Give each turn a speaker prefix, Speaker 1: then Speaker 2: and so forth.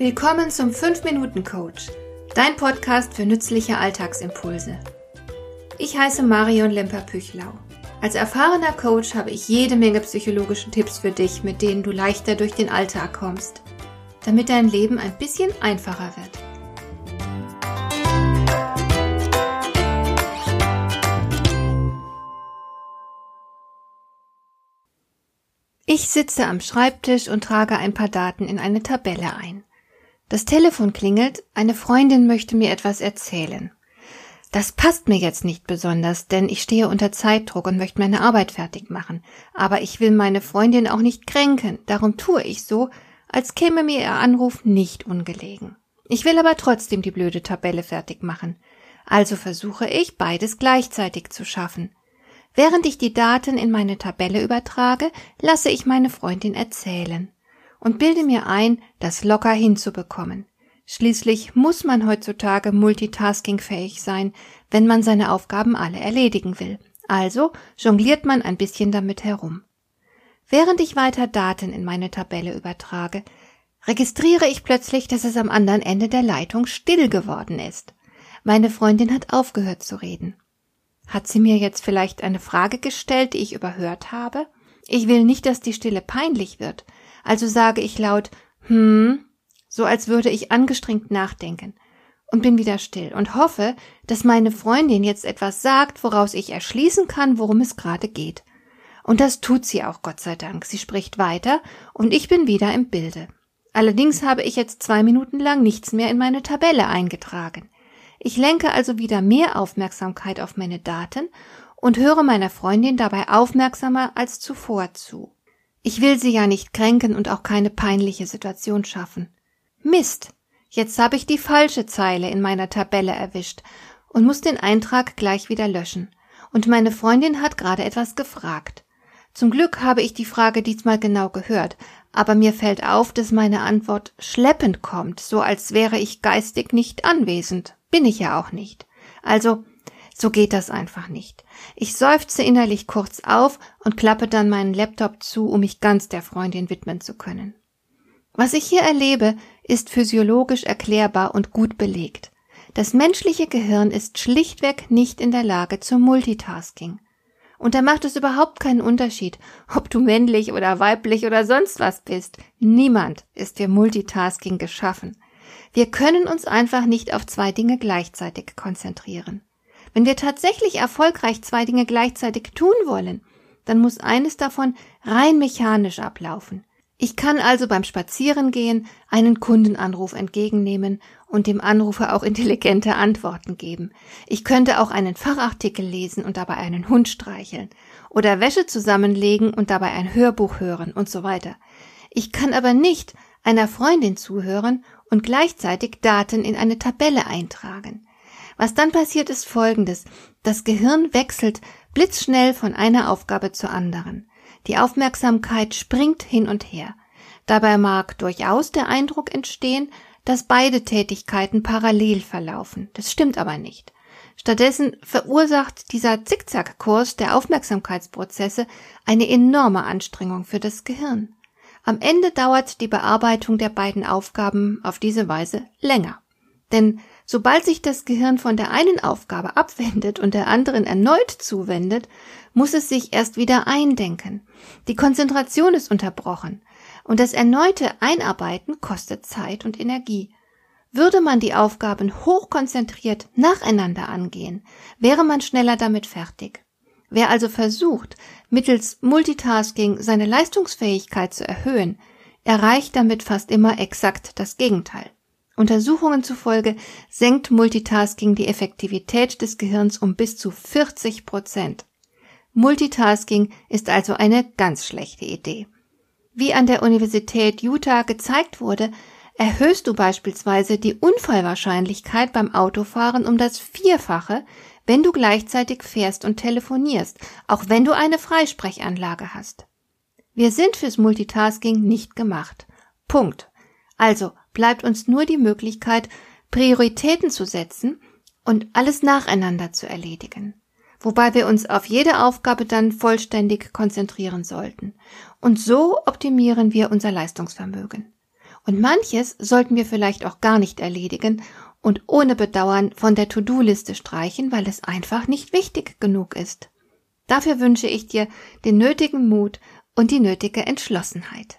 Speaker 1: Willkommen zum 5-Minuten-Coach, dein Podcast für nützliche Alltagsimpulse. Ich heiße Marion Lemper-Püchlau. Als erfahrener Coach habe ich jede Menge psychologische Tipps für dich, mit denen du leichter durch den Alltag kommst, damit dein Leben ein bisschen einfacher wird. Ich sitze am Schreibtisch und trage ein paar Daten in eine Tabelle ein. Das Telefon klingelt, eine Freundin möchte mir etwas erzählen. Das passt mir jetzt nicht besonders, denn ich stehe unter Zeitdruck und möchte meine Arbeit fertig machen. Aber ich will meine Freundin auch nicht kränken, darum tue ich so, als käme mir ihr Anruf nicht ungelegen. Ich will aber trotzdem die blöde Tabelle fertig machen. Also versuche ich, beides gleichzeitig zu schaffen. Während ich die Daten in meine Tabelle übertrage, lasse ich meine Freundin erzählen und bilde mir ein, das locker hinzubekommen. Schließlich muss man heutzutage multitaskingfähig sein, wenn man seine Aufgaben alle erledigen will. Also jongliert man ein bisschen damit herum. Während ich weiter Daten in meine Tabelle übertrage, registriere ich plötzlich, dass es am anderen Ende der Leitung still geworden ist. Meine Freundin hat aufgehört zu reden. Hat sie mir jetzt vielleicht eine Frage gestellt, die ich überhört habe? Ich will nicht, dass die Stille peinlich wird, also sage ich laut hm, so als würde ich angestrengt nachdenken, und bin wieder still und hoffe, dass meine Freundin jetzt etwas sagt, woraus ich erschließen kann, worum es gerade geht. Und das tut sie auch, Gott sei Dank. Sie spricht weiter, und ich bin wieder im Bilde. Allerdings habe ich jetzt zwei Minuten lang nichts mehr in meine Tabelle eingetragen. Ich lenke also wieder mehr Aufmerksamkeit auf meine Daten und höre meiner Freundin dabei aufmerksamer als zuvor zu. Ich will sie ja nicht kränken und auch keine peinliche Situation schaffen. Mist! Jetzt habe ich die falsche Zeile in meiner Tabelle erwischt und muss den Eintrag gleich wieder löschen. Und meine Freundin hat gerade etwas gefragt. Zum Glück habe ich die Frage diesmal genau gehört, aber mir fällt auf, dass meine Antwort schleppend kommt, so als wäre ich geistig nicht anwesend. Bin ich ja auch nicht. Also, so geht das einfach nicht. Ich seufze innerlich kurz auf und klappe dann meinen Laptop zu, um mich ganz der Freundin widmen zu können. Was ich hier erlebe, ist physiologisch erklärbar und gut belegt. Das menschliche Gehirn ist schlichtweg nicht in der Lage zum Multitasking. Und da macht es überhaupt keinen Unterschied, ob du männlich oder weiblich oder sonst was bist. Niemand ist für Multitasking geschaffen. Wir können uns einfach nicht auf zwei Dinge gleichzeitig konzentrieren. Wenn wir tatsächlich erfolgreich zwei Dinge gleichzeitig tun wollen, dann muss eines davon rein mechanisch ablaufen. Ich kann also beim Spazierengehen einen Kundenanruf entgegennehmen und dem Anrufer auch intelligente Antworten geben. Ich könnte auch einen Fachartikel lesen und dabei einen Hund streicheln oder Wäsche zusammenlegen und dabei ein Hörbuch hören und so weiter. Ich kann aber nicht einer Freundin zuhören und gleichzeitig Daten in eine Tabelle eintragen. Was dann passiert ist folgendes. Das Gehirn wechselt blitzschnell von einer Aufgabe zur anderen. Die Aufmerksamkeit springt hin und her. Dabei mag durchaus der Eindruck entstehen, dass beide Tätigkeiten parallel verlaufen. Das stimmt aber nicht. Stattdessen verursacht dieser Zickzackkurs der Aufmerksamkeitsprozesse eine enorme Anstrengung für das Gehirn. Am Ende dauert die Bearbeitung der beiden Aufgaben auf diese Weise länger. Denn sobald sich das Gehirn von der einen Aufgabe abwendet und der anderen erneut zuwendet, muss es sich erst wieder eindenken. Die Konzentration ist unterbrochen. Und das erneute Einarbeiten kostet Zeit und Energie. Würde man die Aufgaben hochkonzentriert nacheinander angehen, wäre man schneller damit fertig. Wer also versucht, mittels Multitasking seine Leistungsfähigkeit zu erhöhen, erreicht damit fast immer exakt das Gegenteil. Untersuchungen zufolge senkt Multitasking die Effektivität des Gehirns um bis zu 40 Prozent. Multitasking ist also eine ganz schlechte Idee. Wie an der Universität Utah gezeigt wurde, erhöhst du beispielsweise die Unfallwahrscheinlichkeit beim Autofahren um das Vierfache, wenn du gleichzeitig fährst und telefonierst, auch wenn du eine Freisprechanlage hast. Wir sind fürs Multitasking nicht gemacht. Punkt. Also bleibt uns nur die Möglichkeit, Prioritäten zu setzen und alles nacheinander zu erledigen. Wobei wir uns auf jede Aufgabe dann vollständig konzentrieren sollten. Und so optimieren wir unser Leistungsvermögen. Und manches sollten wir vielleicht auch gar nicht erledigen und ohne Bedauern von der To-Do-Liste streichen, weil es einfach nicht wichtig genug ist. Dafür wünsche ich dir den nötigen Mut und die nötige Entschlossenheit.